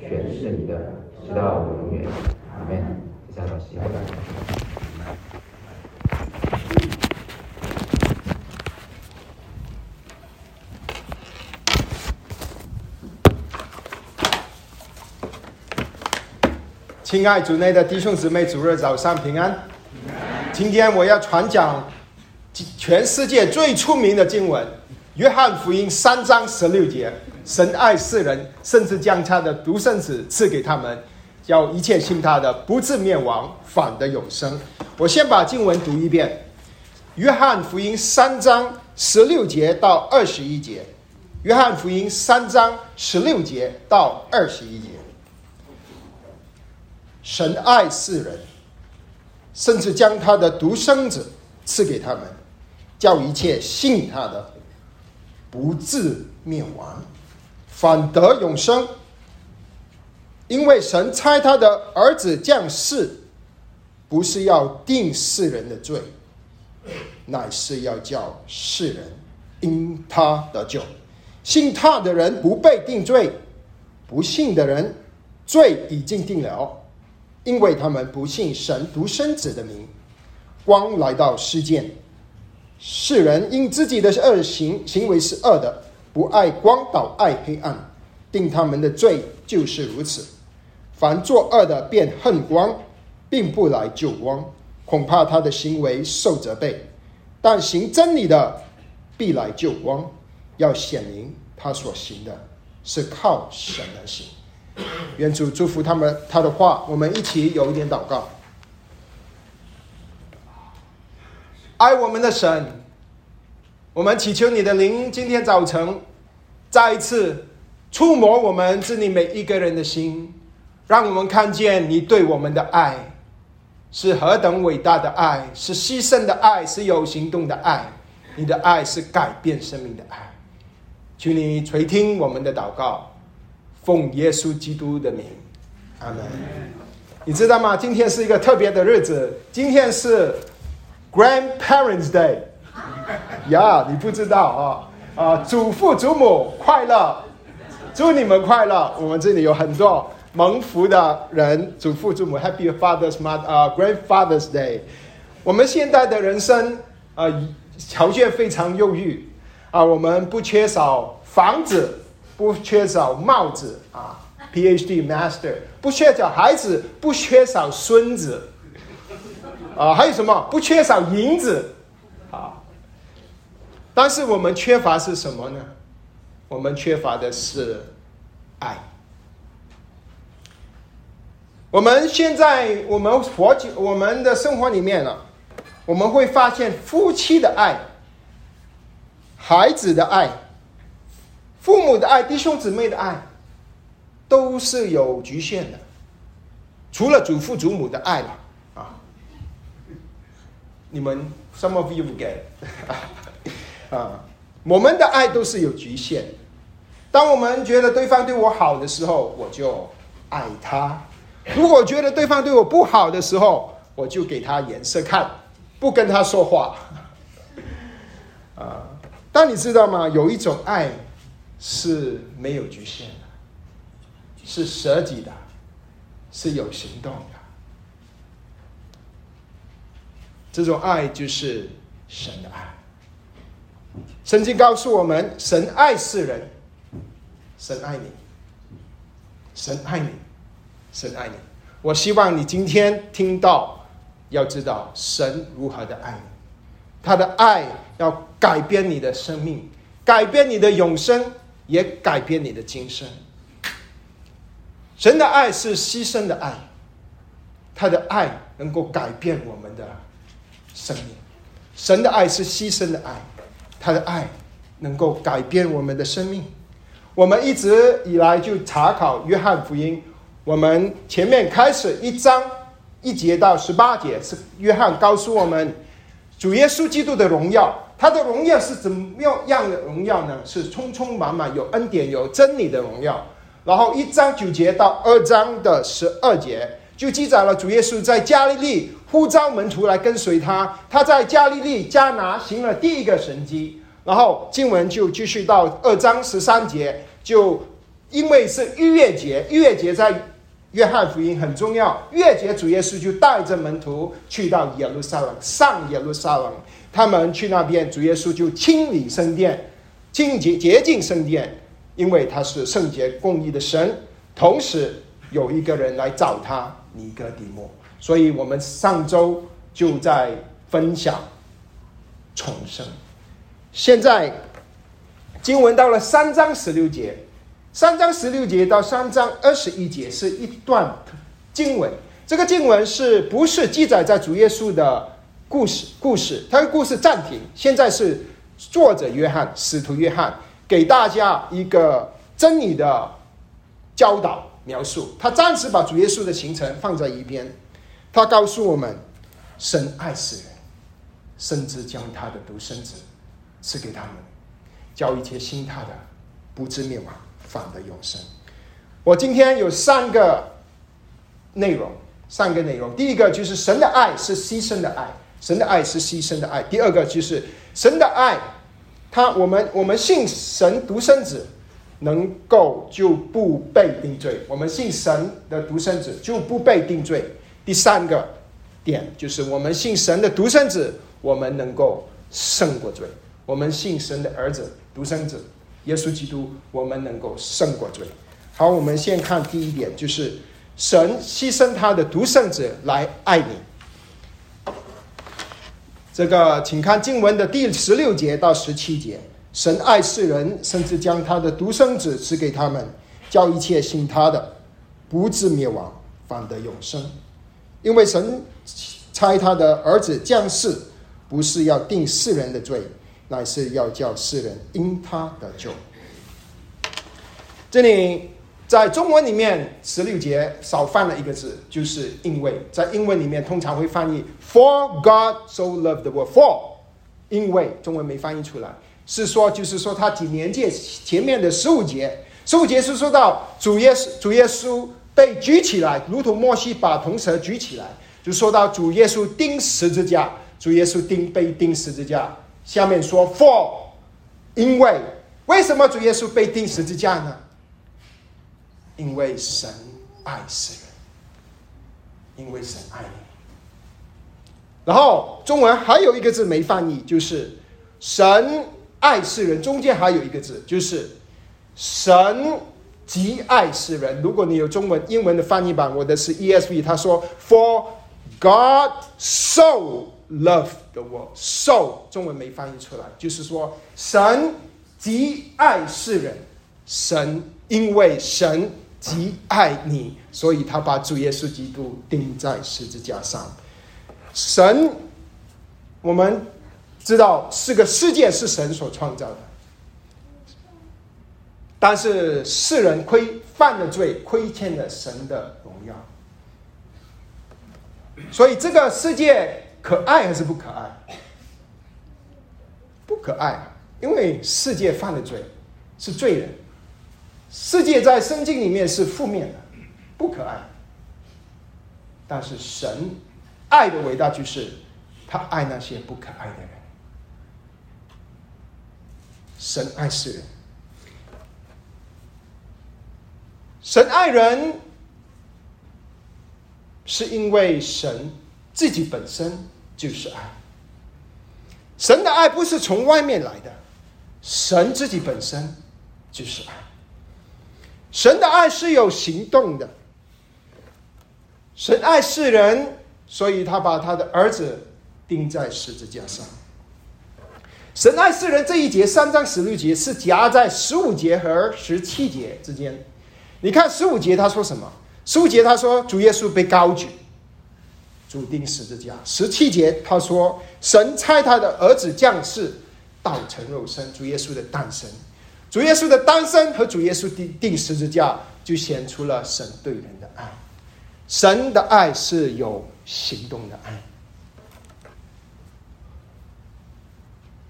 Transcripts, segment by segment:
全是你的，直到永远。阿门。下到喜亲爱主内的弟兄姊妹，主日早上平安。今天我要传讲全世界最出名的经文。约翰福音三章十六节，神爱世人，甚至将他的独生子赐给他们，叫一切信他的不至灭亡，反得永生。我先把经文读一遍：约翰福音三章十六节到二十一节。约翰福音三章十六节到二十一节，神爱世人，甚至将他的独生子赐给他们，叫一切信他的。不至灭亡，反得永生。因为神差他的儿子降世，不是要定世人的罪，乃是要叫世人因他得救。信他的人不被定罪，不信的人罪已经定了，因为他们不信神独生子的名。光来到世间。世人因自己的恶行行为是恶的，不爱光倒爱黑暗，定他们的罪就是如此。凡作恶的便恨光，并不来救光，恐怕他的行为受责备。但行真理的必来救光，要显明他所行的是靠神而行。愿主祝福他们他的话，我们一起有一点祷告。爱我们的神，我们祈求你的灵今天早晨再一次触摸我们这里每一个人的心，让我们看见你对我们的爱是何等伟大的爱，是牺牲的爱，是有行动的爱。你的爱是改变生命的爱。求你垂听我们的祷告，奉耶稣基督的名，阿门。你知道吗？今天是一个特别的日子，今天是。Grandparents' Day，呀，你不知道啊啊！祖父祖母快乐，祝你们快乐。我们这里有很多蒙福的人，祖父祖母 Happy Father's Mother 啊，Grandfather's Day。我们现在的人生啊，条件非常优裕啊，我们不缺少房子，不缺少帽子啊，PhD Master，不缺少孩子，不缺少孙子。啊，还有什么？不缺少银子，啊，但是我们缺乏是什么呢？我们缺乏的是爱。我们现在我们活，我们的生活里面呢，我们会发现夫妻的爱、孩子的爱、父母的爱、弟兄姊妹的爱，都是有局限的，除了祖父祖母的爱了啊。你们 some of you get 啊，我们的爱都是有局限。当我们觉得对方对我好的时候，我就爱他；如果觉得对方对我不好的时候，我就给他颜色看，不跟他说话。啊，但你知道吗？有一种爱是没有局限的，是舍己的，是有行动的。这种爱就是神的爱。圣经告诉我们，神爱世人，神爱你，神爱你，神爱你。我希望你今天听到，要知道神如何的爱你，他的爱要改变你的生命，改变你的永生，也改变你的今生。神的爱是牺牲的爱，他的爱能够改变我们的。生命，神的爱是牺牲的爱，他的爱能够改变我们的生命。我们一直以来就查考约翰福音，我们前面开始一章一节到十八节是约翰告诉我们主耶稣基督的荣耀，他的荣耀是怎么样的荣耀呢？是充充满满有恩典有真理的荣耀。然后一章九节到二章的十二节，就记载了主耶稣在加利利呼召门徒来跟随他。他在加利利加拿行了第一个神迹，然后经文就继续到二章十三节，就因为是逾越节，逾越节在约翰福音很重要。逾越节主耶稣就带着门徒去到耶路撒冷，上耶路撒冷。他们去那边，主耶稣就清理圣殿，清洁洁净圣殿，因为他是圣洁公义的神。同时有一个人来找他，尼哥底母。所以我们上周就在分享重生。现在经文到了三章十六节，三章十六节到三章二十一节是一段经文。这个经文是不是记载在主耶稣的？故事，故事，他的故事暂停。现在是作者约翰，使徒约翰给大家一个真理的教导描述。他暂时把主耶稣的行程放在一边。他告诉我们，神爱世人，甚至将他的独生子赐给他们，叫一切信他的不至灭亡，反得永生。我今天有三个内容，三个内容。第一个就是神的爱是牺牲的爱。神的爱是牺牲的爱。第二个就是神的爱，他我们我们信神独生子，能够就不被定罪。我们信神的独生子就不被定罪。第三个点就是我们信神的独生子，我们能够胜过罪。我们信神的儿子独生子耶稣基督，我们能够胜过罪。好，我们先看第一点，就是神牺牲他的独生子来爱你。这个，请看经文的第十六节到十七节。神爱世人，甚至将他的独生子赐给他们，叫一切信他的，不至灭亡，反得永生。因为神差他的儿子降世，不是要定世人的罪，乃是要叫世人因他得救。这里。在中文里面，十六节少犯了一个字，就是因为在英文里面通常会翻译 “For God so loved the world”。For 因为中文没翻译出来，是说就是说他几年界前面的十五节，十五节是说到主耶稣主耶稣被举起来，如同摩西把铜蛇举起来，就说到主耶稣钉十字架，主耶稣钉被钉十字架。下面说 “For” 因为为什么主耶稣被钉十字架呢？因为神爱世人，因为神爱你。然后中文还有一个字没翻译，就是“神爱世人”，中间还有一个字，就是“神极爱世人”。如果你有中文、英文的翻译版，我的是 ESV，他说 “For God so loved the world”。so 中文没翻译出来，就是说神极爱世人，神因为神。极爱你，所以他把主耶稣基督钉在十字架上。神，我们知道是个世界是神所创造的，但是世人亏犯了罪，亏欠了神的荣耀。所以这个世界可爱还是不可爱？不可爱，因为世界犯了罪，是罪人。世界在圣经里面是负面的，不可爱。但是神爱的伟大就是他爱那些不可爱的人。神爱世人，神爱人，是因为神自己本身就是爱。神的爱不是从外面来的，神自己本身就是爱。神的爱是有行动的，神爱世人，所以他把他的儿子钉在十字架上。神爱世人这一节三章十六节是夹在十五节和十七节之间。你看十五节他说什么？十五节他说主耶稣被高举，主钉十字架。十七节他说神差他的儿子降世，道成肉身，主耶稣的诞生。主耶稣的诞生和主耶稣钉钉十字架，就显出了神对人的爱。神的爱是有行动的爱。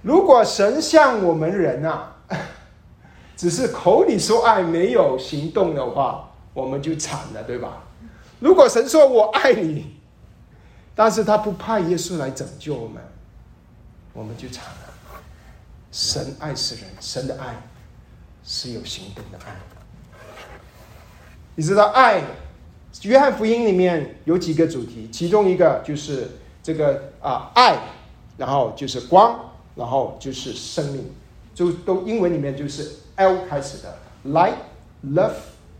如果神像我们人啊，只是口里说爱，没有行动的话，我们就惨了，对吧？如果神说我爱你，但是他不派耶稣来拯救我们，我们就惨了。神爱世人，神的爱是有行动的爱。你知道爱？约翰福音里面有几个主题，其中一个就是这个啊爱，然后就是光，然后就是生命，就都英文里面就是 L 开始的，light、love，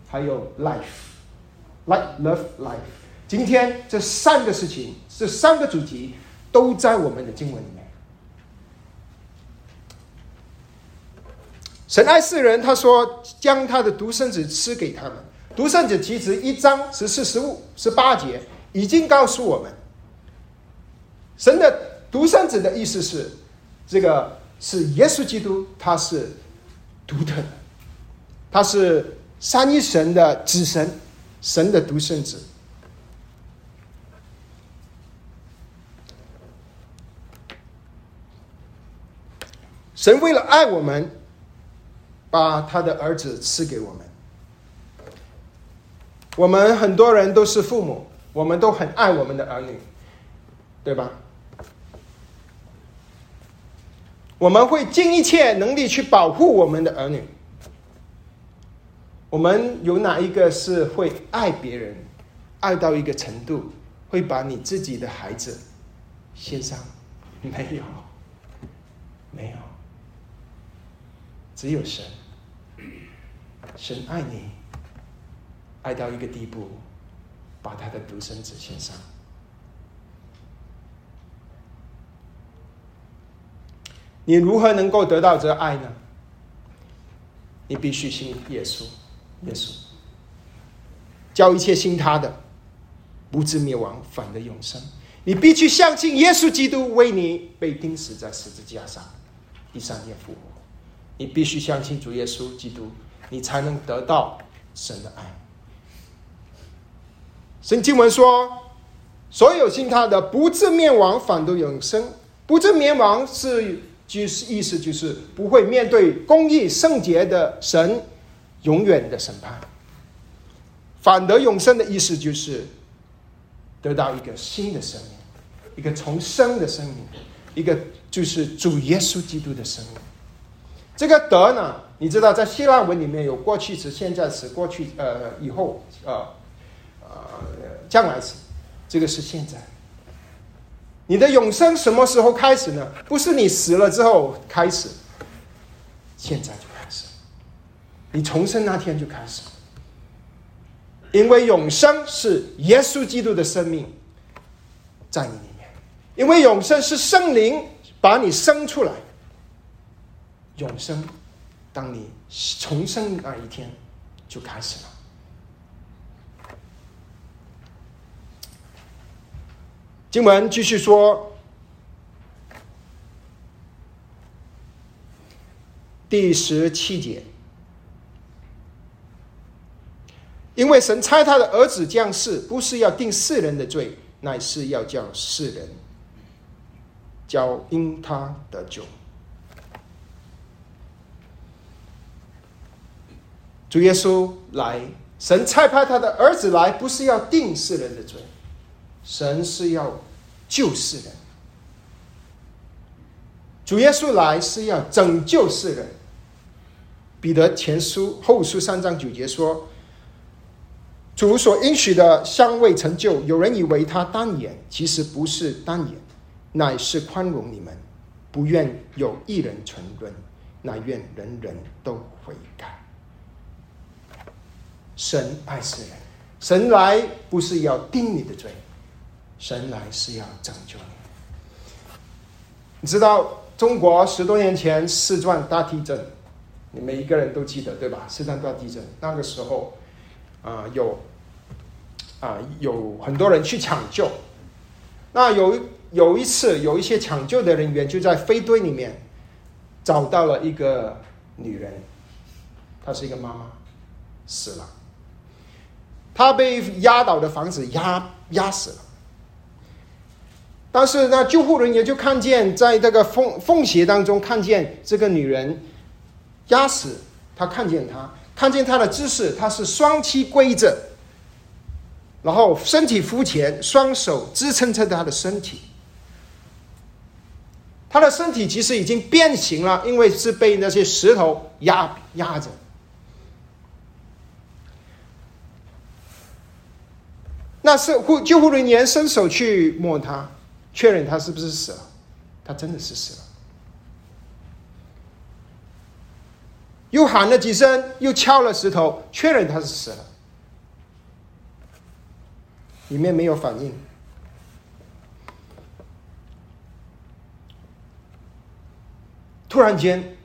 还有 life，light、love、life。今天这三个事情，这三个主题都在我们的经文里面。神爱世人，他说将他的独生子赐给他们。独生子其实一章十四、十五、十八节已经告诉我们，神的独生子的意思是，这个是耶稣基督，他是独特的，他是三一神的子神，神的独生子。神为了爱我们，把他的儿子赐给我们。我们很多人都是父母，我们都很爱我们的儿女，对吧？我们会尽一切能力去保护我们的儿女。我们有哪一个是会爱别人，爱到一个程度，会把你自己的孩子献上？没有，没有，只有神，神爱你。爱到一个地步，把他的独生子献上。你如何能够得到这爱呢？你必须信耶稣，耶稣教一切信他的，不至灭亡，反得永生。你必须相信耶稣基督为你被钉死在十字架上，第三天复活。你必须相信主耶稣基督，你才能得到神的爱。圣经文说：“所有信他的，不至灭亡，反得永生。不至灭亡是就是意思就是不会面对公义圣洁的神永远的审判。反得永生的意思就是得到一个新的生命，一个重生的生命，一个就是主耶稣基督的生命。这个得呢，你知道在希腊文里面有过去时、现在时、过去呃以后呃呃。”将来是，这个是现在。你的永生什么时候开始呢？不是你死了之后开始，现在就开始，你重生那天就开始。因为永生是耶稣基督的生命在你里面，因为永生是圣灵把你生出来。永生，当你重生那一天就开始了。经文继续说，第十七节，因为神差他的儿子降世，不是要定世人的罪，乃是要叫世人，叫因他得救。主耶稣来，神差派他的儿子来，不是要定世人的罪。神是要救世人，主耶稣来是要拯救世人。彼得前书后书三章九节说：“主所应许的尚未成就，有人以为他单言，其实不是单言，乃是宽容你们，不愿有一人沉沦，乃愿人人都悔改。”神爱世人，神来不是要定你的罪。神来是要拯救你。你知道中国十多年前四川大地震，你每一个人都记得对吧？四川大地震那个时候，啊有啊有很多人去抢救。那有有一次，有一些抢救的人员就在飞堆里面找到了一个女人，她是一个妈妈，死了。她被压倒的房子压压死了。但是那救护人员就看见，在这个缝缝隙当中看见这个女人压死，他看见他，看见他的姿势，他是双膝跪着，然后身体伏前，双手支撑着他的身体。他的身体其实已经变形了，因为是被那些石头压压着。那是护救护人员伸手去摸他，确认他是不是死了，他真的是死了。又喊了几声，又敲了石头，确认他是死了。里面没有反应。突然间，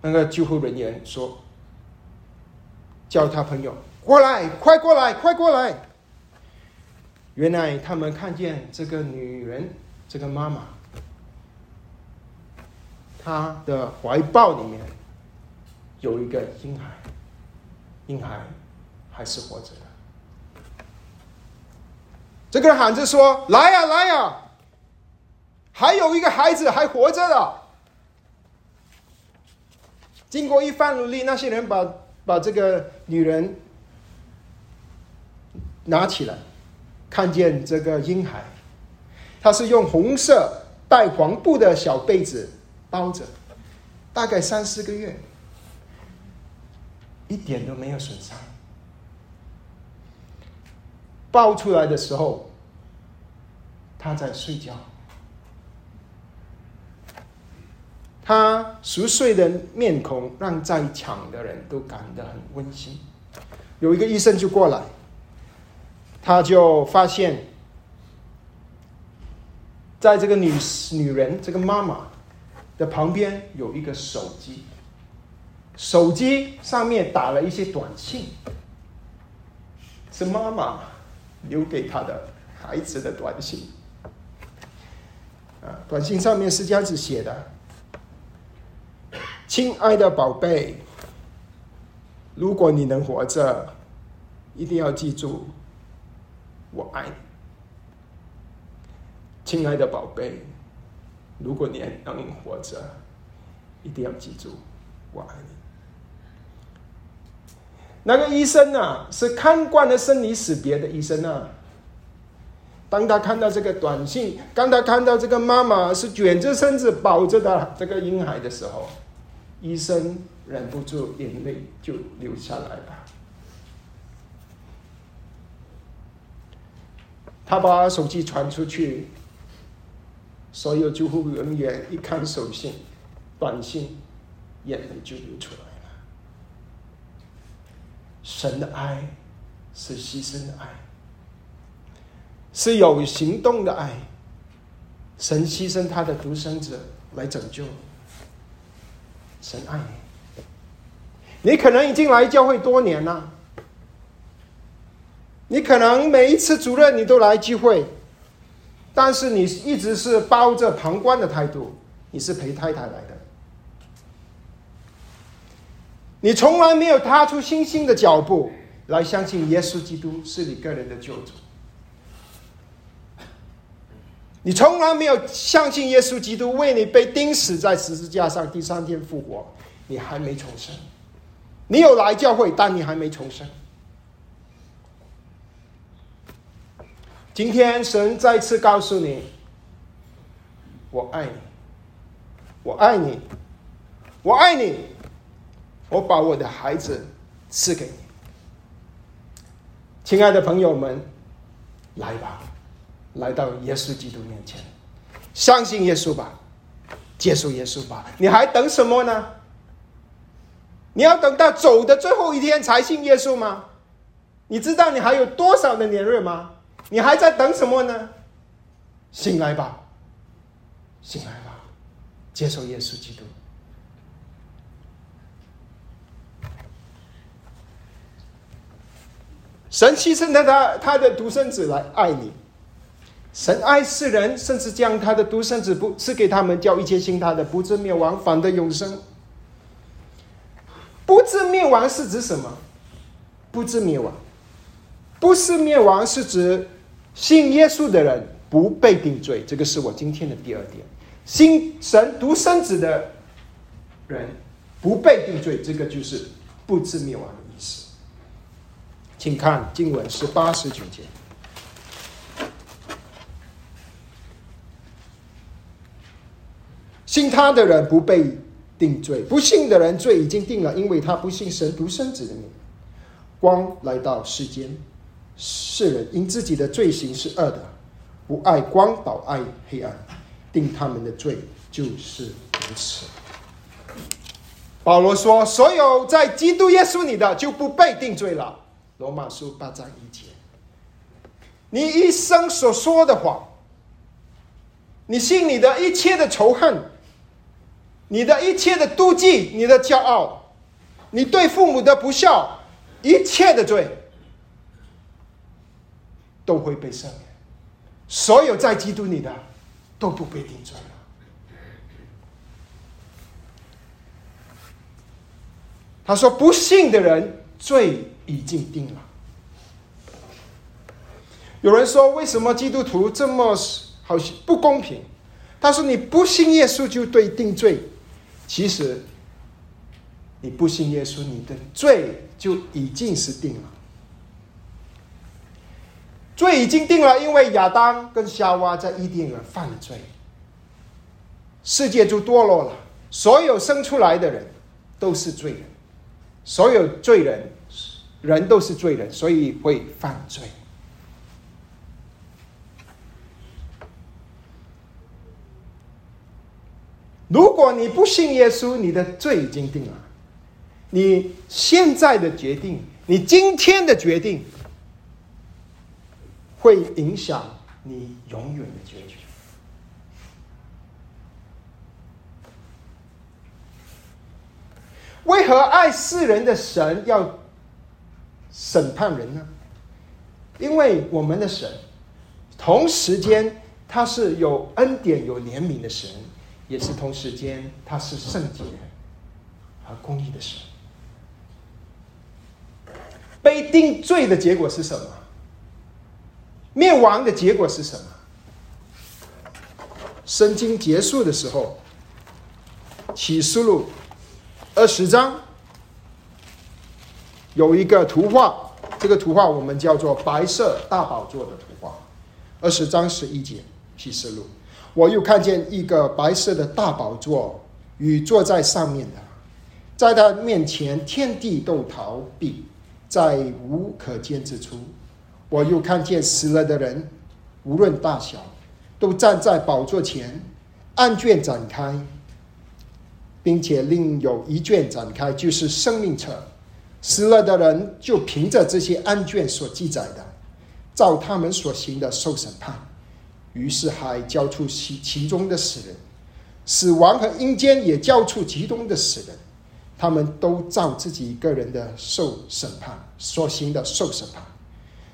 那个救护人员说：“叫他朋友过来，快过来，快过来！”原来他们看见这个女人，这个妈妈。他的怀抱里面有一个婴孩，婴孩还是活着的。这个人喊着说：“来呀，来呀！还有一个孩子还活着的。”经过一番努力，那些人把把这个女人拿起来，看见这个婴孩，他是用红色带黄布的小被子。包着，大概三四个月，一点都没有损伤。抱出来的时候，他在睡觉，他熟睡的面孔让在场的人都感到很温馨。有一个医生就过来，他就发现，在这个女女人这个妈妈。的旁边有一个手机，手机上面打了一些短信，是妈妈留给他的孩子的短信。啊，短信上面是这样子写的：“亲爱的宝贝，如果你能活着，一定要记住，我爱你。亲爱的宝贝。”如果你还能活着，一定要记住，我爱你。那个医生呢，是看惯了生离死别的医生啊。当他看到这个短信，当他看到这个妈妈是卷着身子抱着的这个婴孩的时候，医生忍不住眼泪就流下来了。他把手机传出去。所有救护人员一看手信、短信，眼泪就流出来了。神的爱是牺牲的爱，是有行动的爱。神牺牲他的独生子来拯救。神爱你，你可能已经来教会多年了，你可能每一次主任你都来聚会。但是你一直是抱着旁观的态度，你是陪太太来的，你从来没有踏出信心的脚步来相信耶稣基督是你个人的救主，你从来没有相信耶稣基督为你被钉死在十字架上，第三天复活，你还没重生，你有来教会，但你还没重生。今天神再次告诉你：“我爱你，我爱你，我爱你，我把我的孩子赐给你。”亲爱的朋友们，来吧，来到耶稣基督面前，相信耶稣吧，接受耶稣吧。你还等什么呢？你要等到走的最后一天才信耶稣吗？你知道你还有多少的年日吗？你还在等什么呢？醒来吧，醒来吧，接受耶稣基督。神牺牲了他他的独生子来爱你。神爱世人，甚至将他的独生子不赐给他们，叫一切信他的不至灭亡，反得永生。不至灭亡是指什么？不至灭亡，不是灭亡是指。信耶稣的人不被定罪，这个是我今天的第二点。信神独生子的人不被定罪，这个就是不知灭亡的意思。请看经文十八十九节。信他的人不被定罪，不信的人罪已经定了，因为他不信神独生子的名。光来到世间，世人因自己的罪行是恶的，不爱光，倒爱黑暗，定他们的罪就是如此。保罗说：“所有在基督耶稣里的，就不被定罪了。”罗马书八章一节。你一生所说的话，你心里的一切的仇恨。你的一切的妒忌，你的骄傲，你对父母的不孝，一切的罪，都会被赦免。所有在基督里的，都不被定罪了。他说：“不信的人，罪已经定了。”有人说：“为什么基督徒这么好像不公平？”他说：“你不信耶稣，就对定罪。”其实，你不信耶稣，你的罪就已经是定了。罪已经定了，因为亚当跟夏娃在伊甸园犯了罪，世界就堕落了。所有生出来的人都是罪人，所有罪人，人都是罪人，所以会犯罪。如果你不信耶稣，你的罪已经定了。你现在的决定，你今天的决定，会影响你永远的结局。为何爱世人的神要审判人呢？因为我们的神，同时间他是有恩典、有怜悯的神。也是同时间，他是圣洁和公义的神。被定罪的结果是什么？灭亡的结果是什么？圣经结束的时候，启示录二十章有一个图画，这个图画我们叫做白色大宝座的图画。二十章十一节，启示录。我又看见一个白色的大宝座，与坐在上面的，在他面前，天地都逃避，在无可见之处。我又看见死了的人，无论大小，都站在宝座前，案卷展开，并且另有一卷展开，就是生命册。死了的人就凭着这些案卷所记载的，照他们所行的受审判。于是还交出其其中的死人，死亡和阴间也交出其中的死人，他们都照自己个人的受审判所行的受审判，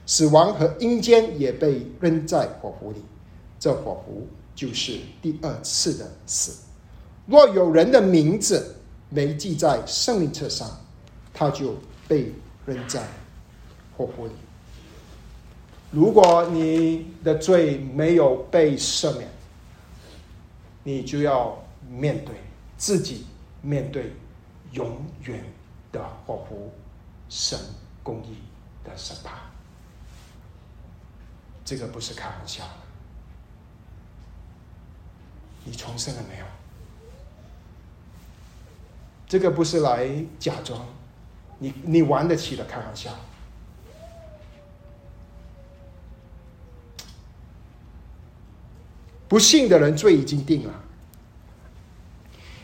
死亡和阴间也被扔在火湖里，这火湖就是第二次的死。若有人的名字没记在生命册上，他就被扔在火湖里。如果你的罪没有被赦免，你就要面对自己，面对永远的火湖神公义的审判。这个不是开玩笑。你重生了没有？这个不是来假装，你你玩得起的开玩笑。不信的人罪已经定了，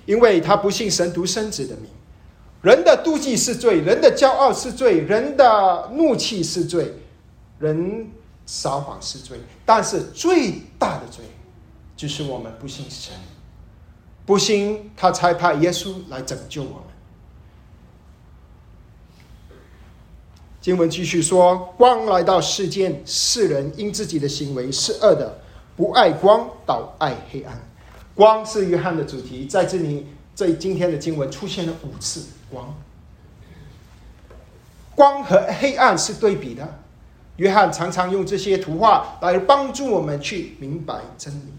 因为他不信神独生子的名。人的妒忌是罪，人的骄傲是罪，人的怒气是罪，人撒谎是罪。但是最大的罪，就是我们不信神，不信他才派耶稣来拯救我们。经文继续说：光来到世间，世人因自己的行为是恶的。不爱光，倒爱黑暗。光是约翰的主题，在这里，在今天的经文出现了五次。光，光和黑暗是对比的。约翰常常用这些图画来帮助我们去明白真理。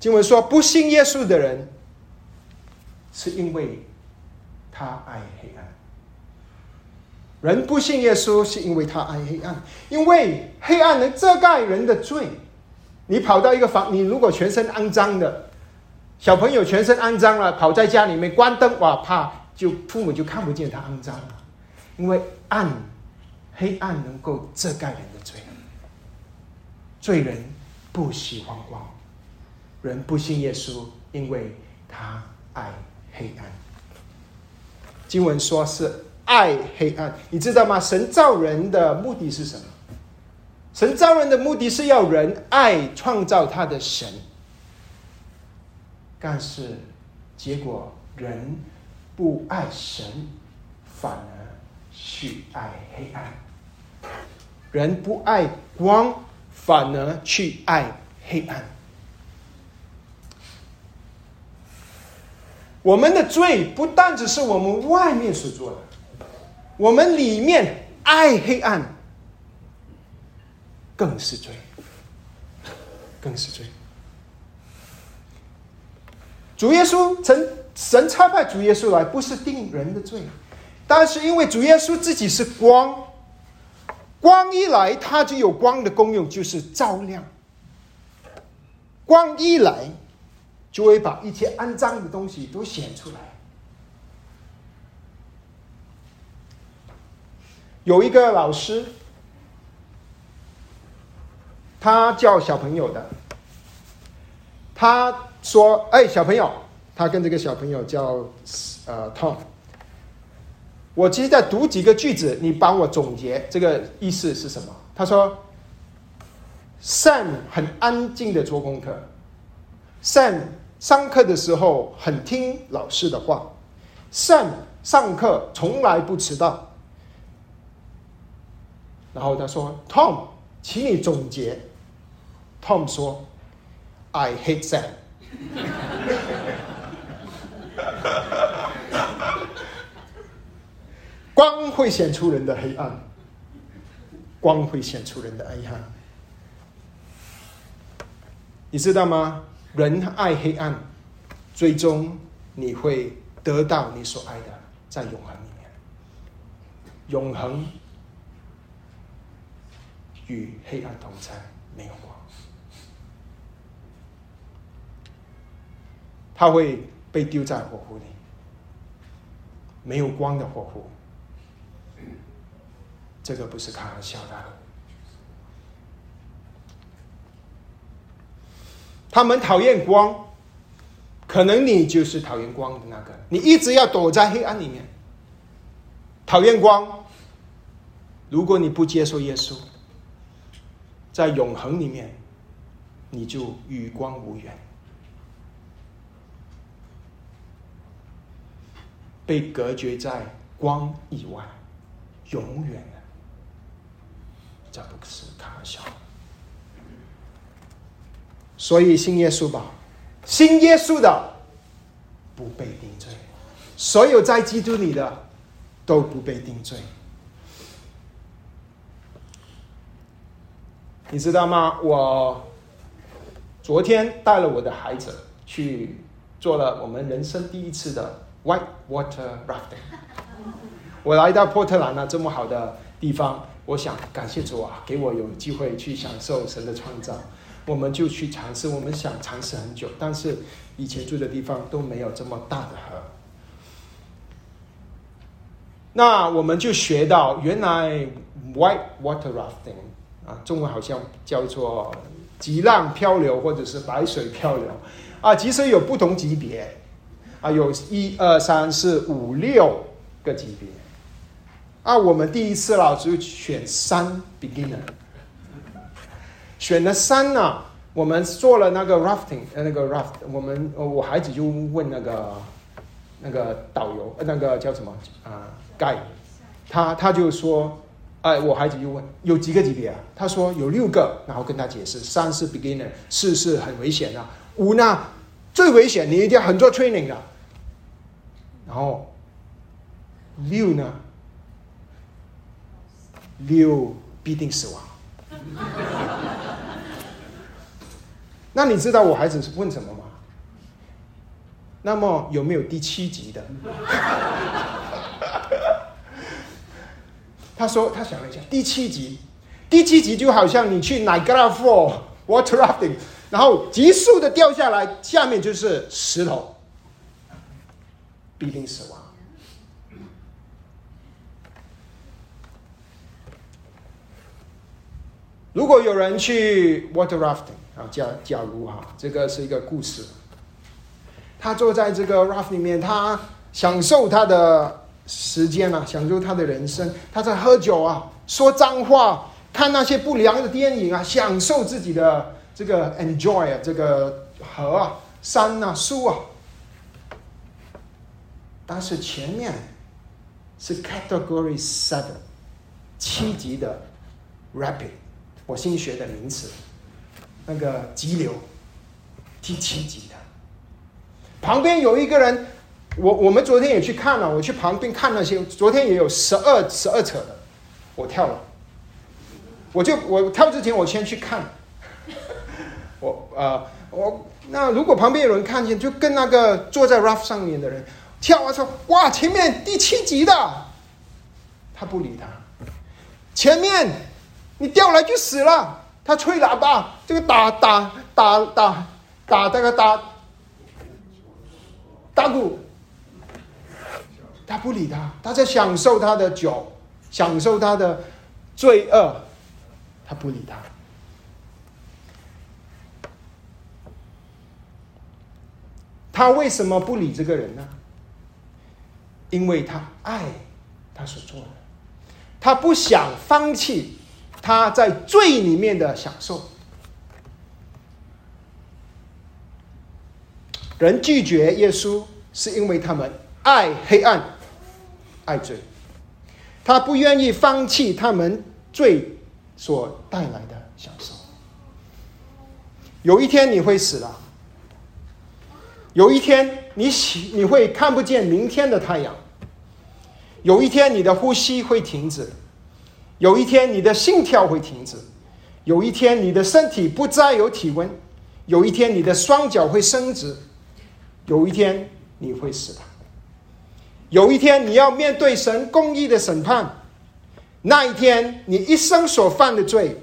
经文说，不信耶稣的人，是因为他爱黑暗。人不信耶稣，是因为他爱黑暗，因为黑暗能遮盖人的罪。你跑到一个房，你如果全身肮脏的，小朋友全身肮脏了，跑在家里面关灯，哇，怕就父母就看不见他肮脏了，因为暗，黑暗能够遮盖人的罪。罪人不喜欢光，人不信耶稣，因为他爱黑暗。经文说是。爱黑暗，你知道吗？神造人的目的是什么？神造人的目的是要人爱创造他的神，但是结果人不爱神，反而去爱黑暗；人不爱光，反而去爱黑暗。我们的罪不单只是我们外面所做的。我们里面爱黑暗，更是罪，更是罪。主耶稣曾神差派主耶稣来，不是定人的罪，但是因为主耶稣自己是光，光一来，他就有光的功用，就是照亮。光一来，就会把一切肮脏的东西都显出来。有一个老师，他教小朋友的。他说：“哎，小朋友，他跟这个小朋友叫呃 Tom。我其实在读几个句子，你帮我总结这个意思是什么？”他说：“Sam 很安静的做功课，Sam 上课的时候很听老师的话，Sam 上课从来不迟到。”然后他说：“Tom，请你总结。”Tom 说：“I hate Sam。光会显出人的黑暗，光会显出人的黑暗。你知道吗？人爱黑暗，最终你会得到你所爱的，在永恒里面，永恒。”与黑暗同在，没有光，他会被丢在火湖里。没有光的火湖，这个不是开玩笑的。他们讨厌光，可能你就是讨厌光的那个。你一直要躲在黑暗里面，讨厌光。如果你不接受耶稣。在永恒里面，你就与光无缘，被隔绝在光以外，永远的。这不是开玩笑。所以信耶稣吧，信耶稣的不被定罪，所有在基督里的都不被定罪。你知道吗？我昨天带了我的孩子去做了我们人生第一次的 white water rafting。我来到波特兰呢，这么好的地方，我想感谢主啊，给我有机会去享受神的创造。我们就去尝试，我们想尝试很久，但是以前住的地方都没有这么大的河。那我们就学到，原来 white water rafting。啊，中文好像叫做“急浪漂流”或者是“白水漂流”，啊，其实有不同级别，啊，有一二三四五六个级别，啊，我们第一次老师选三 beginner，选了三呢，我们做了那个 rafting，呃，那个 raft，我们我孩子就问那个那个导游，呃那个叫什么啊 guy，他他就说。哎，我孩子就问有几个级别啊？他说有六个，然后跟他解释：三是 beginner，四是很危险的，五呢最危险，你一定要很做 training 的。然后六呢，六必定死亡。那你知道我孩子是问什么吗？那么有没有第七集的？他说他想了一下，第七集，第七集就好像你去 Niagara Fall water rafting，然后急速的掉下来，下面就是石头，必定死亡。如果有人去 water rafting 啊，假假如哈，这个是一个故事。他坐在这个 raft 里面，他享受他的时间啊，享受他的人生。他在喝酒啊，说脏话，看那些不良的电影啊，享受自己的这个 enjoy 啊，这个河啊、山啊、树啊。但是前面是 category seven 七级的 rapid。我新学的名词，那个急流，第七级的。旁边有一个人，我我们昨天也去看了，我去旁边看那些，昨天也有十二十二扯的，我跳了，我就我跳之前我先去看，我啊我那如果旁边有人看见，就跟那个坐在 raft 上面的人跳啊说哇前面第七级的，他不理他，前面。你掉来就死了。他吹喇叭，这个打打打打打这个打打鼓，他不理他，他在享受他的酒，享受他的罪恶，他不理他。他为什么不理这个人呢？因为他爱他所做的，他不想放弃。他在罪里面的享受，人拒绝耶稣，是因为他们爱黑暗、爱罪。他不愿意放弃他们罪所带来的享受。有一天你会死了，有一天你喜你会看不见明天的太阳，有一天你的呼吸会停止。有一天，你的心跳会停止；有一天，你的身体不再有体温；有一天，你的双脚会伸直；有一天，你会死的。有一天，你要面对神公义的审判。那一天，你一生所犯的罪；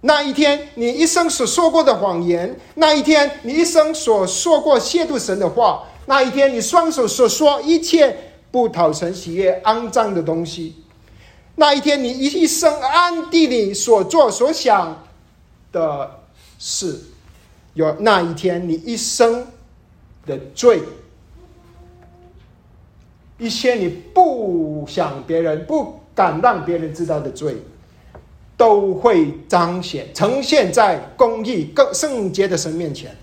那一天，你一生所说过的谎言；那一天，你一生所说过亵渎神的话；那一天，你双手所说一切不讨神喜悦、肮脏的东西。那一天，你一生暗地里所做所想的事，有那一天，你一生的罪，一些你不想别人、不敢让别人知道的罪，都会彰显、呈现在公义、更圣洁的神面前。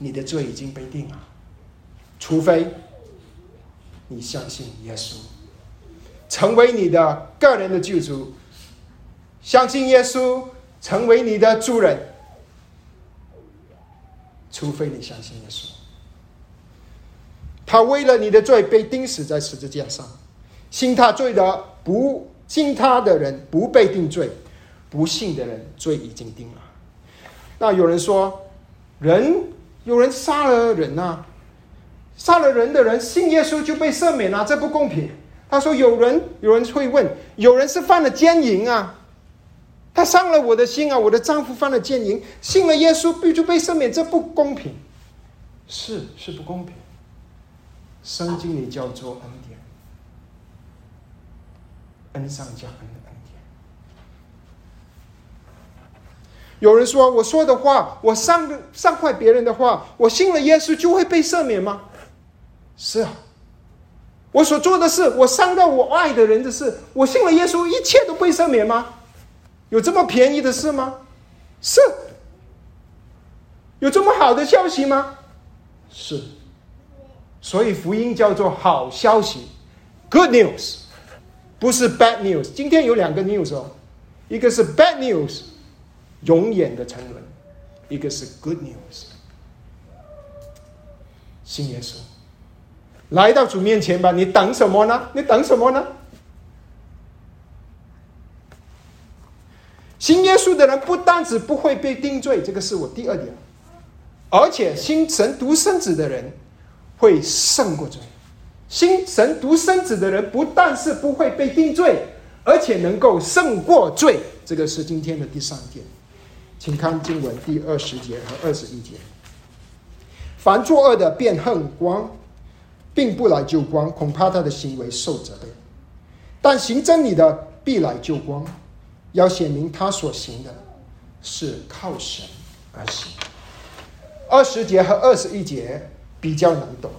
你的罪已经被定了，除非你相信耶稣，成为你的个人的救主，相信耶稣成为你的主人。除非你相信耶稣，他为了你的罪被钉死在十字架上，信他罪的不信他的人不被定罪，不信的人罪已经定了。那有人说，人。有人杀了人呐，杀了人的人信耶稣就被赦免了，这不公平。他说：“有人，有人会问，有人是犯了奸淫啊，他伤了我的心啊，我的丈夫犯了奸淫，信了耶稣必就被赦免，这不公平，是是不公平。圣经里叫做恩典，恩上加恩。”有人说：“我说的话，我伤伤害别人的话，我信了耶稣就会被赦免吗？”是啊，我所做的事，我伤到我爱的人的事，我信了耶稣，一切都被赦免吗？有这么便宜的事吗？是。有这么好的消息吗？是。所以福音叫做好消息，Good news，不是 Bad news。今天有两个 news 哦，一个是 Bad news。永远的沉沦，一个是 good news，信耶稣，来到主面前吧，你等什么呢？你等什么呢？信耶稣的人不单只不会被定罪，这个是我第二点，而且信神独生子的人会胜过罪。信神独生子的人不但是不会被定罪，而且能够胜过罪。这个是今天的第三点，请看经文第二十节和二十一节。凡作恶的便恨光，并不来救光，恐怕他的行为受责备；但行真理的必来救光。要显明他所行的是靠神而行。二十节和二十一节比较难懂，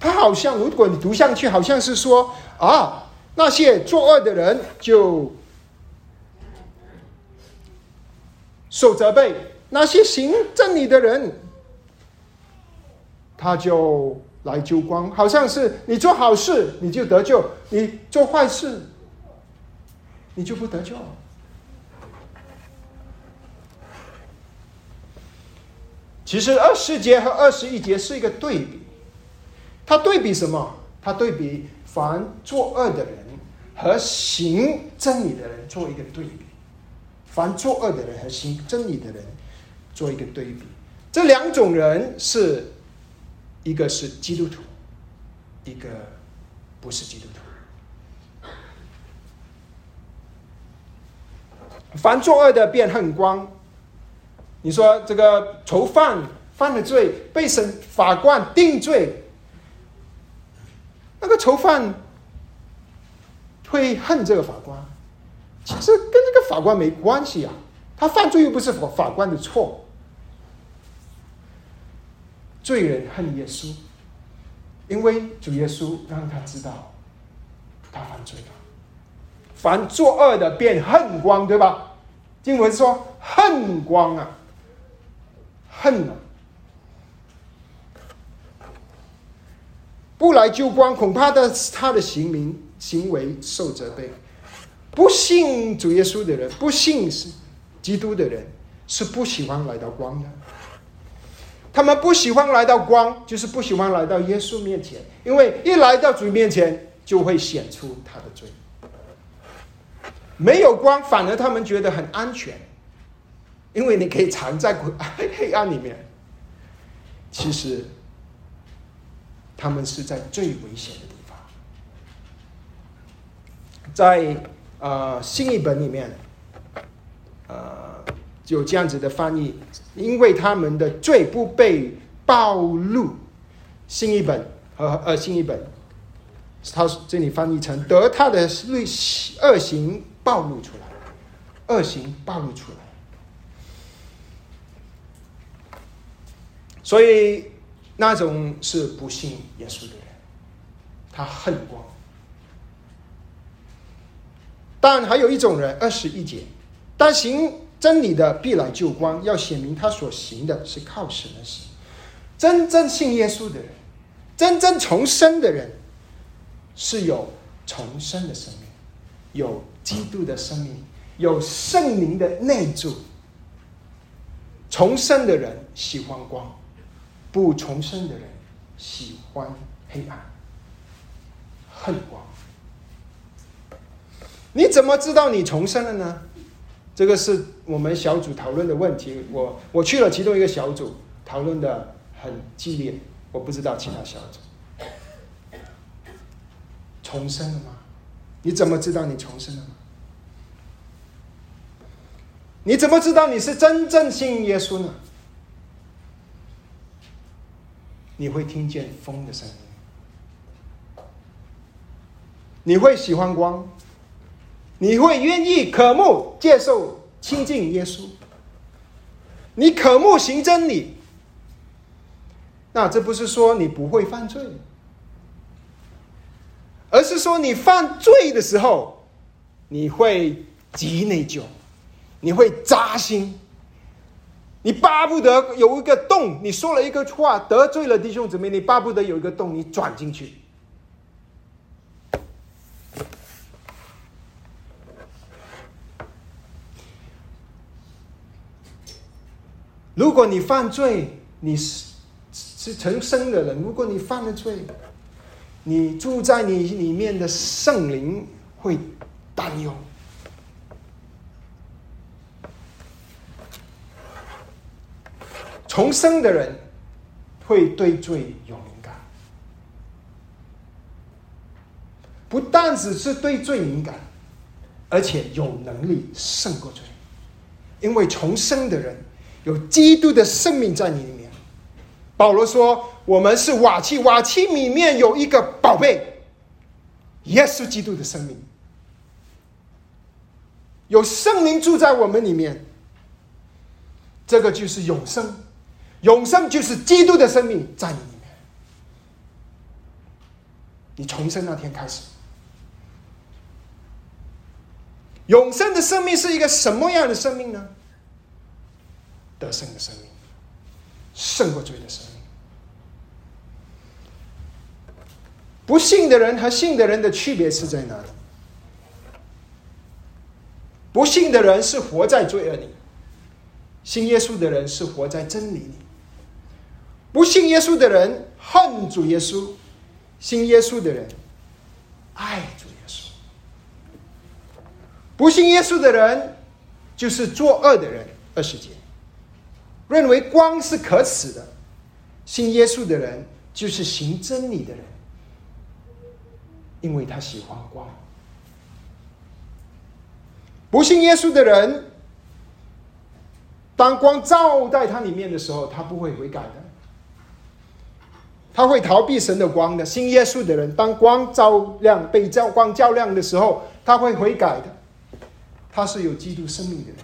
他好像如果你读上去，好像是说啊，那些作恶的人就受责备，那些行真理的人他就来救光，好像是你做好事你就得救，你做坏事你就不得救。其实二十节和二十一节是一个对比，它对比什么？它对比凡作恶的人和行真理的人做一个对比，凡作恶的人和行真理的人做一个对比。这两种人是一个是基督徒，一个不是基督徒。凡作恶的便恨光。你说这个囚犯犯了罪，被审法官定罪，那个囚犯会恨这个法官，其实跟这个法官没关系啊，他犯罪又不是法法官的错，罪人恨耶稣，因为主耶稣让他知道他犯罪了，凡作恶的便恨光，对吧？经文说恨光啊。恨啊，不来救光，恐怕的他的行名行为受责备。不信主耶稣的人，不信是基督的人，是不喜欢来到光的。他们不喜欢来到光，就是不喜欢来到耶稣面前，因为一来到主面前，就会显出他的罪。没有光，反而他们觉得很安全。因为 你可以藏在黑暗里面，其实他们是在最危险的地方。在呃新译本里面，呃有这样子的翻译，因为他们的罪不被暴露。新译本和呃新译本，他这里翻译成得他的恶恶行暴露出来，恶行暴露出来。所以，那种是不信耶稣的人，他恨光。但还有一种人，二十一节，但行真理的必来救光，要显明他所行的是靠神而行。真正信耶稣的人，真正重生的人，是有重生的生命，有基督的生命，有圣灵的内住。重生的人喜欢光。不重生的人喜欢黑暗、恨光。你怎么知道你重生了呢？这个是我们小组讨论的问题。我我去了其中一个小组，讨论的很激烈。我不知道其他小组重生了吗？你怎么知道你重生了吗？你怎么知道你是真正信耶稣呢？你会听见风的声音，你会喜欢光，你会愿意渴慕接受亲近耶稣，你渴慕行真理。那这不是说你不会犯罪，而是说你犯罪的时候，你会极内疚，你会扎心。你巴不得有一个洞，你说了一个话得罪了弟兄姊妹，你巴不得有一个洞，你转进去。如果你犯罪，你是是成生的人，如果你犯了罪，你住在你里面的圣灵会担忧。重生的人会对罪有敏感，不但只是对罪敏感，而且有能力胜过罪，因为重生的人有基督的生命在你里面。保罗说：“我们是瓦器，瓦器里面有一个宝贝，耶稣基督的生命，有圣灵住在我们里面，这个就是永生。”永生就是基督的生命在你里面。你重生那天开始，永生的生命是一个什么样的生命呢？得胜的生命，胜过罪的生命。不信的人和信的人的区别是在哪里？不信的人是活在罪恶里，信耶稣的人是活在真理里。不信耶稣的人恨主耶稣，信耶稣的人爱主耶稣。不信耶稣的人就是作恶的人。二十节，认为光是可耻的，信耶稣的人就是行真理的人，因为他喜欢光。不信耶稣的人，当光照在他里面的时候，他不会悔改的。他会逃避神的光的。信耶稣的人，当光照亮、被照光照亮的时候，他会悔改的。他是有基督生命的人。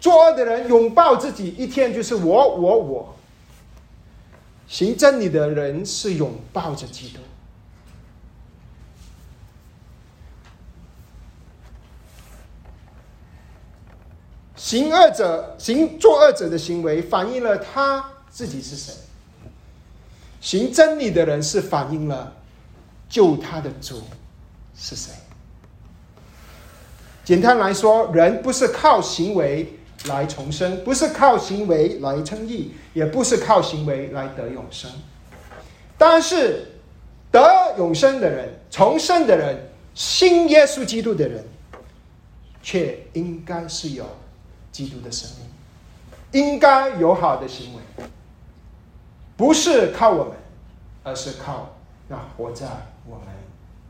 作恶的人拥抱自己，一天就是我、我、我。行真理的人是拥抱着基督。行恶者、行作恶者的行为，反映了他自己是谁。行真理的人是反映了救他的主是谁。简单来说，人不是靠行为来重生，不是靠行为来称义，也不是靠行为来得永生。但是得永生的人、重生的人、信耶稣基督的人，却应该是有基督的生命，应该有好的行为。不是靠我们，而是靠那活在我们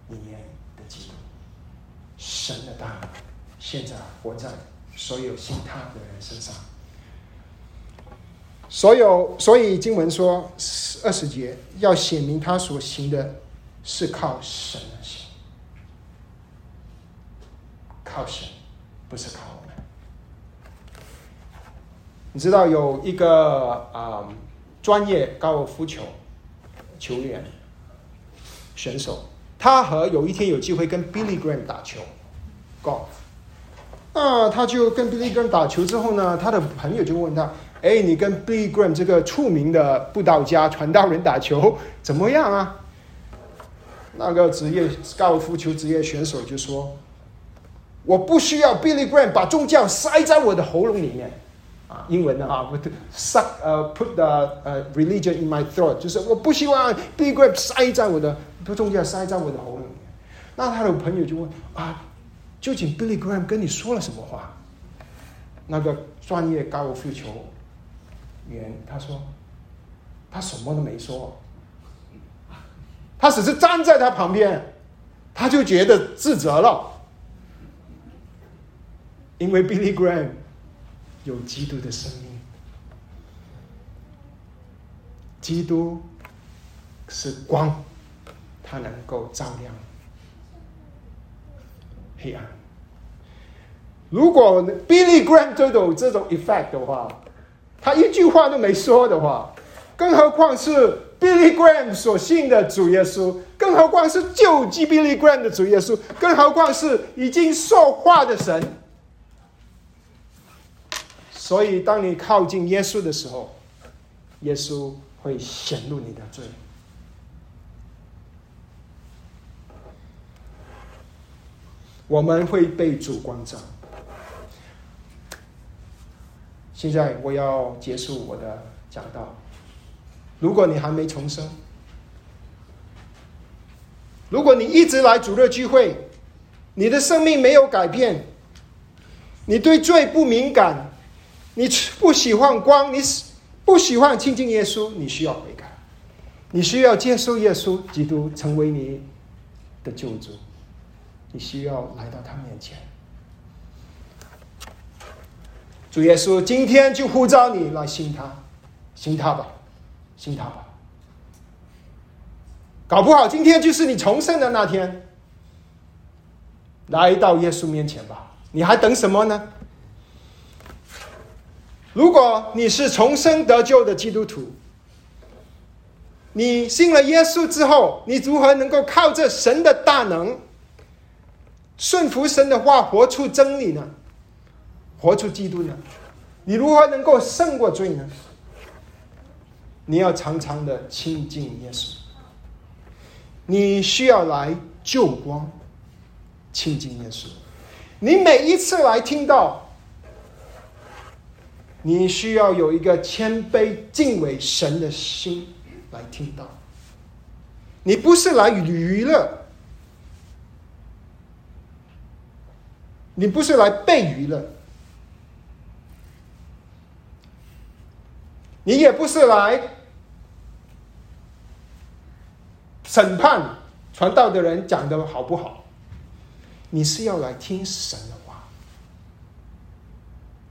里面的基督，神的大能，现在活在所有信他的人身上。所有，所以经文说二十节要显明他所行的是靠神而行，靠神，不是靠我们。你知道有一个啊？专业高尔夫球球员选手，他和有一天有机会跟 Billy Graham 打球，golf。那他就跟 Billy Graham 打球之后呢，他的朋友就问他：“哎，你跟 Billy Graham 这个出名的布道家、传道人打球怎么样啊？”那个职业高尔夫球职业选手就说：“我不需要 Billy Graham 把宗教塞在我的喉咙里面。”啊，英文的啊，不，suck 呃，put the 呃 religion in my throat，就是我不希望 Billy Graham 塞在我的，不中间塞在我的喉咙里面。那他的朋友就问啊，究竟 Billy Graham 跟你说了什么话？那个专业高尔夫球员他说，他什么都没说，他只是站在他旁边，他就觉得自责了，因为 Billy Graham。有基督的生命，基督是光，它能够照亮黑暗。如果 Billy Graham 这种这种 effect 的话，他一句话都没说的话，更何况是 Billy Graham 所信的主耶稣，更何况是救济 Billy Graham 的主耶稣，更何况是已经说话的神。所以，当你靠近耶稣的时候，耶稣会显露你的罪。我们会被主光照。现在我要结束我的讲道。如果你还没重生，如果你一直来主日聚会，你的生命没有改变，你对罪不敏感，你不喜欢光，你不喜欢亲近耶稣，你需要悔改，你需要接受耶稣基督成为你的救主，你需要来到他面前。主耶稣今天就呼召你来信他，信他吧，信他吧。搞不好今天就是你重生的那天，来到耶稣面前吧。你还等什么呢？如果你是重生得救的基督徒，你信了耶稣之后，你如何能够靠着神的大能，顺服神的话，活出真理呢？活出基督呢？你如何能够胜过罪呢？你要常常的亲近耶稣。你需要来救光，亲近耶稣。你每一次来听到，你需要有一个谦卑敬畏神的心来听到。你不是来娱乐，你不是来被娱乐。你也不是来审判传道的人讲的好不好，你是要来听神的话。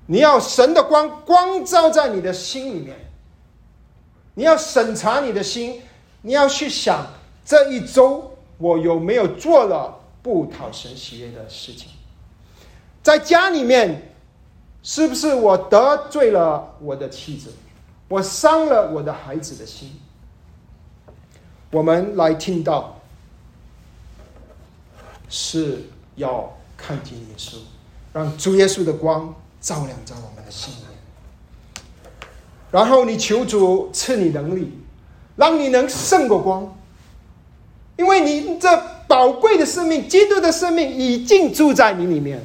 你要神的光光照在你的心里面，你要审查你的心，你要去想这一周我有没有做了不讨神喜悦的事情，在家里面是不是我得罪了我的妻子？我伤了我的孩子的心。我们来听到，是要看见耶稣，让主耶稣的光照亮在我们的心里。然后你求主赐你能力，让你能胜过光，因为你这宝贵的生命，基督的生命已经住在你里面。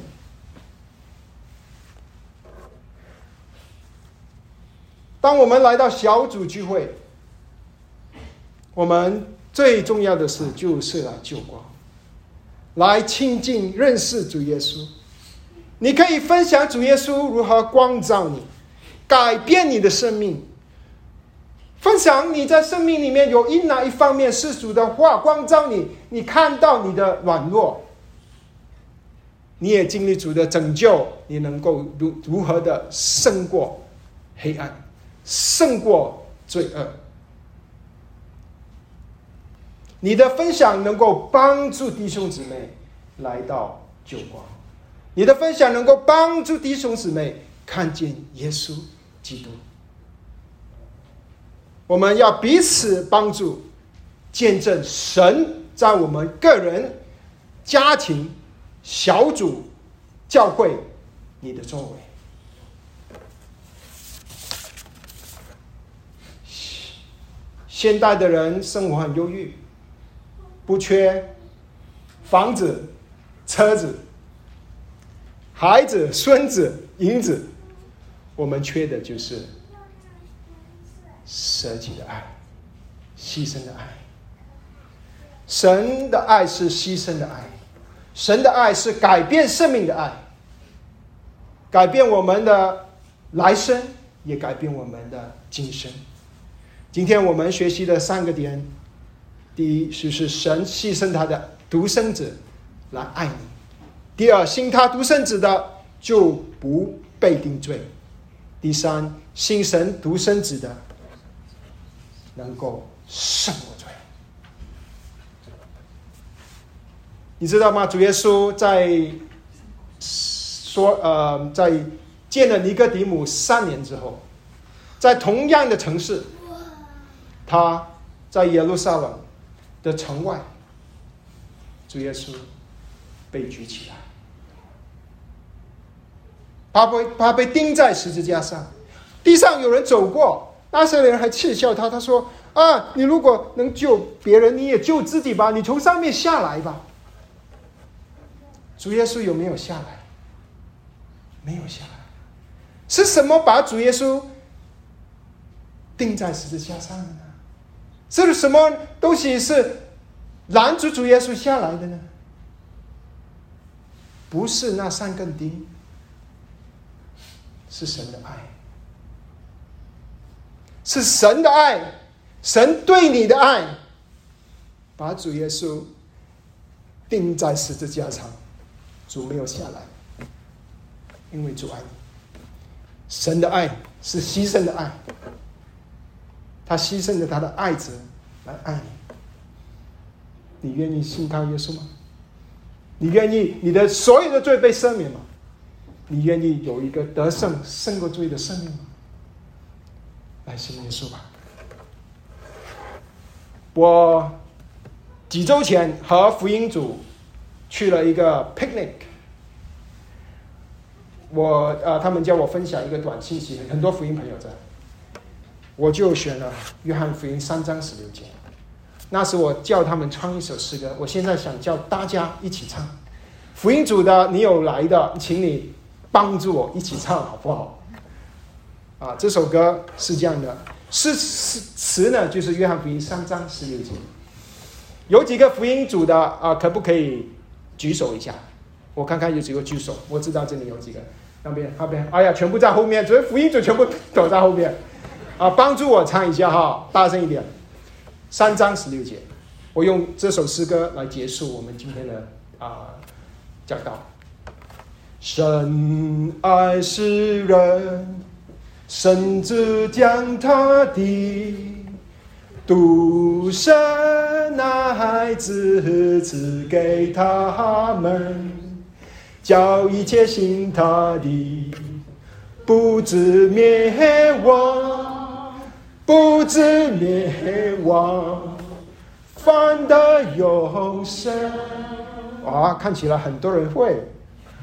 当我们来到小组聚会，我们最重要的事就是来救光，来亲近、认识主耶稣。你可以分享主耶稣如何光照你，改变你的生命。分享你在生命里面有因哪一方面是主的话光照你，你看到你的软弱，你也经历主的拯救，你能够如如何的胜过黑暗。胜过罪恶。你的分享能够帮助弟兄姊妹来到救光，你的分享能够帮助弟兄姊妹看见耶稣基督。我们要彼此帮助，见证神在我们个人、家庭、小组、教会你的作为。现代的人生活很忧郁，不缺房子、车子、孩子、孙子、银子，我们缺的就是舍己的爱、牺牲的爱。神的爱是牺牲的爱，神的爱是改变生命的爱，改变我们的来生，也改变我们的今生。今天我们学习的三个点：第一，就是神牺牲他的独生子来爱你；第二，信他独生子的就不被定罪；第三，信神独生子的能够胜过罪。你知道吗？主耶稣在说，呃，在见了尼哥底母三年之后，在同样的城市。他在耶路撒冷的城外，主耶稣被举起来，他被他被钉在十字架上，地上有人走过，那些人还窃笑他，他说：“啊，你如果能救别人，你也救自己吧，你从上面下来吧。”主耶稣有没有下来？没有下来，是什么把主耶稣钉在十字架上呢？是什么东西是拦住主耶稣下来的呢？不是那三根钉，是神的爱，是神的爱，神对你的爱，把主耶稣钉在十字架上，主没有下来，因为主爱你。神的爱是牺牲的爱，他牺牲了他的爱子来爱你，你愿意信靠耶稣吗？你愿意你的所有的罪被赦免吗？你愿意有一个得胜胜过罪的生命吗？来信耶稣吧。我几周前和福音组去了一个 picnic，我呃，他们叫我分享一个短信息，很多福音朋友在，我就选了约翰福音三章十六节。那是我叫他们唱一首诗歌，我现在想叫大家一起唱。福音组的，你有来的，请你帮助我一起唱，好不好？啊，这首歌是这样的，诗诗词呢，就是约翰福音三章十六节。有几个福音组的啊，可不可以举手一下？我看看有几个举手，我知道这里有几个，那边那边，哎呀，全部在后面，所以福音组全部躲在后面。啊，帮助我唱一下哈，大声一点。三章十六节，我用这首诗歌来结束我们今天的啊讲道。神爱世人，甚至将他的独生男孩子赐给他们，叫一切信他的不至灭亡。不知灭亡，反得永生。啊，看起来很多人会。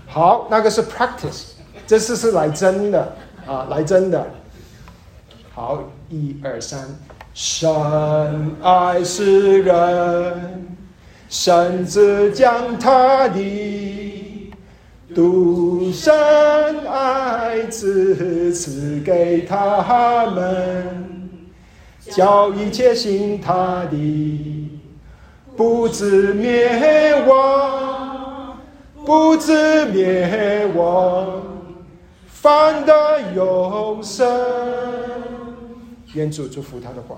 好，那个是 practice，这次是来真的啊，来真的。好，一二三，神爱世人，甚至将他的独生爱子赐给他们。叫一切信他的，不知灭亡，不知灭亡，反得永生。愿主祝福他的话。